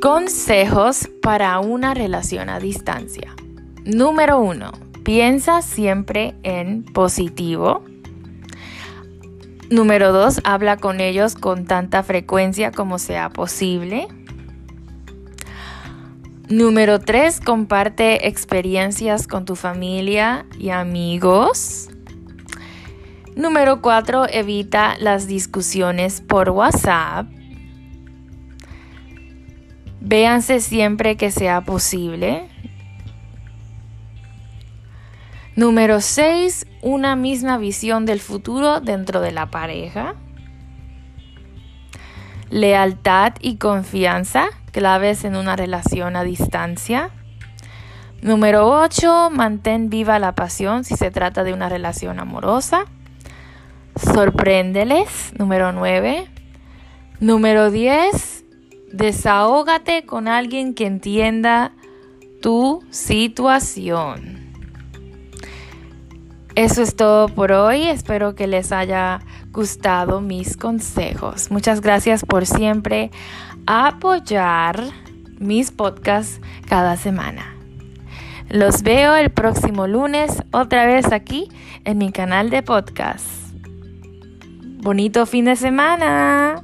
Consejos para una relación a distancia. Número uno, piensa siempre en positivo. Número dos, habla con ellos con tanta frecuencia como sea posible. Número tres, comparte experiencias con tu familia y amigos. Número cuatro, evita las discusiones por WhatsApp. Véanse siempre que sea posible. Número 6. Una misma visión del futuro dentro de la pareja. Lealtad y confianza, claves en una relación a distancia. Número 8. Mantén viva la pasión si se trata de una relación amorosa. Sorpréndeles. Número 9. Número 10 Desahógate con alguien que entienda tu situación. Eso es todo por hoy. Espero que les haya gustado mis consejos. Muchas gracias por siempre apoyar mis podcasts cada semana. Los veo el próximo lunes otra vez aquí en mi canal de podcast. Bonito fin de semana.